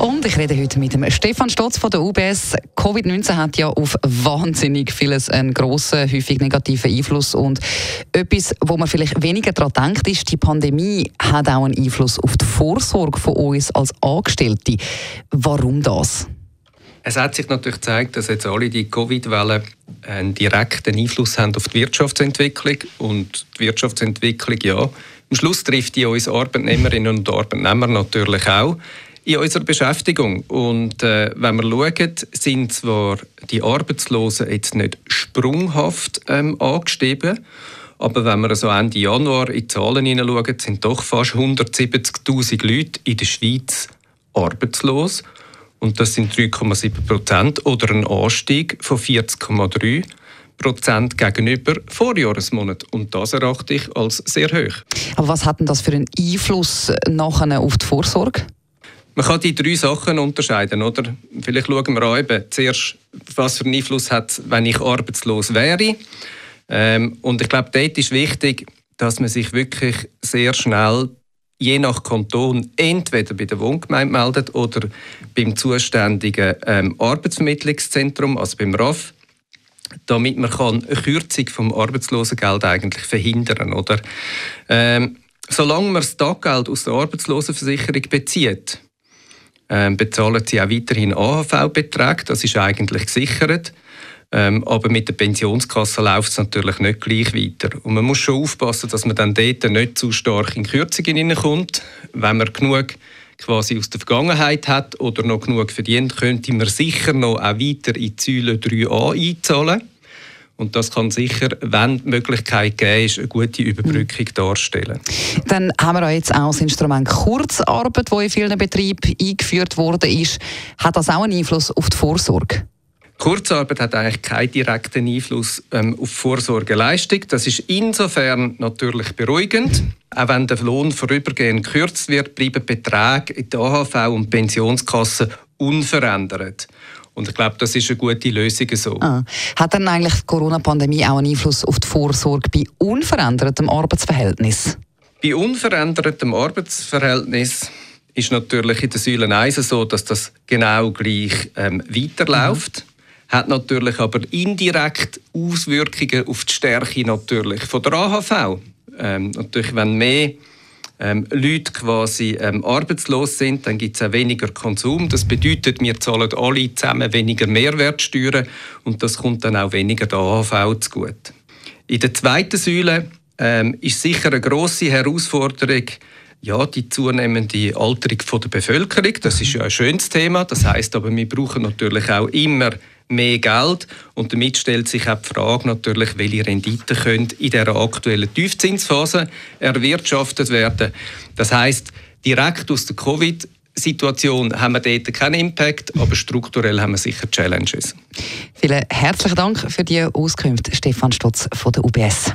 Und ich rede heute mit dem Stefan Stotz von der UBS. Covid-19 hat ja auf wahnsinnig vieles einen grossen, häufig negativen Einfluss. Und etwas, wo man vielleicht weniger daran denkt, ist, die Pandemie hat auch einen Einfluss auf die Vorsorge von uns als Angestellte. Warum das? Es hat sich natürlich gezeigt, dass jetzt alle die Covid-Wellen einen direkten Einfluss haben auf die Wirtschaftsentwicklung. Und die Wirtschaftsentwicklung, ja, am Schluss trifft die uns Arbeitnehmerinnen und Arbeitnehmer natürlich auch in unserer Beschäftigung. Und äh, wenn wir schauen, sind zwar die Arbeitslosen jetzt nicht sprunghaft ähm, angestiegen, aber wenn wir so Ende Januar in die Zahlen hineinschauen, sind doch fast 170'000 Leute in der Schweiz arbeitslos. Und das sind 3,7 Prozent oder ein Anstieg von 40,3 Prozent gegenüber Vorjahresmonat. Und das erachte ich als sehr hoch. Aber was hat denn das für einen Einfluss nachher auf die Vorsorge? Man kann die drei Sachen unterscheiden, oder? Vielleicht schauen wir an, eben zuerst, was für einen Einfluss hat, wenn ich arbeitslos wäre. Ähm, und ich glaube, dort ist wichtig, dass man sich wirklich sehr schnell je nach Kanton entweder bei der Wohngemeinde meldet oder beim zuständigen ähm, Arbeitsvermittlungszentrum, also beim RAF, damit man kann eine Kürzung vom Arbeitslosengeld eigentlich verhindern, oder? Ähm, solange man das Taggeld aus der Arbeitslosenversicherung bezieht, ähm, bezahlen sie auch weiterhin AHV-Beträge. Das ist eigentlich gesichert. Ähm, aber mit der Pensionskasse läuft es natürlich nicht gleich weiter. Und man muss schon aufpassen, dass man dann dort nicht zu stark in Kürzungen hineinkommt. Wenn man genug quasi aus der Vergangenheit hat oder noch genug verdient, könnte man sicher noch auch weiter in die Säule 3a einzahlen. Und das kann sicher, wenn die Möglichkeit gegeben ist, eine gute Überbrückung mhm. darstellen. Dann haben wir jetzt auch das Instrument Kurzarbeit, das in vielen Betrieben eingeführt worden ist. Hat das auch einen Einfluss auf die Vorsorge? Kurzarbeit hat eigentlich keinen direkten Einfluss ähm, auf Vorsorgeleistung. Das ist insofern natürlich beruhigend. Auch wenn der Lohn vorübergehend gekürzt wird, bleiben Beträge in der AHV und Pensionskasse unverändert. Und ich glaube, das ist eine gute Lösung so. Ah. Hat dann eigentlich die Corona-Pandemie auch einen Einfluss auf die Vorsorge bei unverändertem Arbeitsverhältnis? Bei unverändertem Arbeitsverhältnis ist natürlich in der Säule 1 so, dass das genau gleich ähm, weiterläuft. Mhm. Hat natürlich aber indirekt Auswirkungen auf die Stärke natürlich von der AHV. Ähm, natürlich, wenn mehr ähm, Leute quasi ähm, arbeitslos sind, dann gibt es auch weniger Konsum. Das bedeutet, wir zahlen alle zusammen weniger Mehrwertsteuern und das kommt dann auch weniger der AHV zugute. In der zweiten Säule ähm, ist sicher eine grosse Herausforderung, ja, die zunehmende Alterung der Bevölkerung. Das ist ja ein schönes Thema. Das heißt aber, wir brauchen natürlich auch immer mehr Geld. Und damit stellt sich auch die Frage natürlich, welche Renditen können in der aktuellen Tiefzinsphase erwirtschaftet werden. Das heißt, direkt aus der Covid Situation haben wir dort keinen Impact, aber strukturell haben wir sicher Challenges. Vielen herzlichen Dank für die Auskunft, Stefan Stotz von der UBS.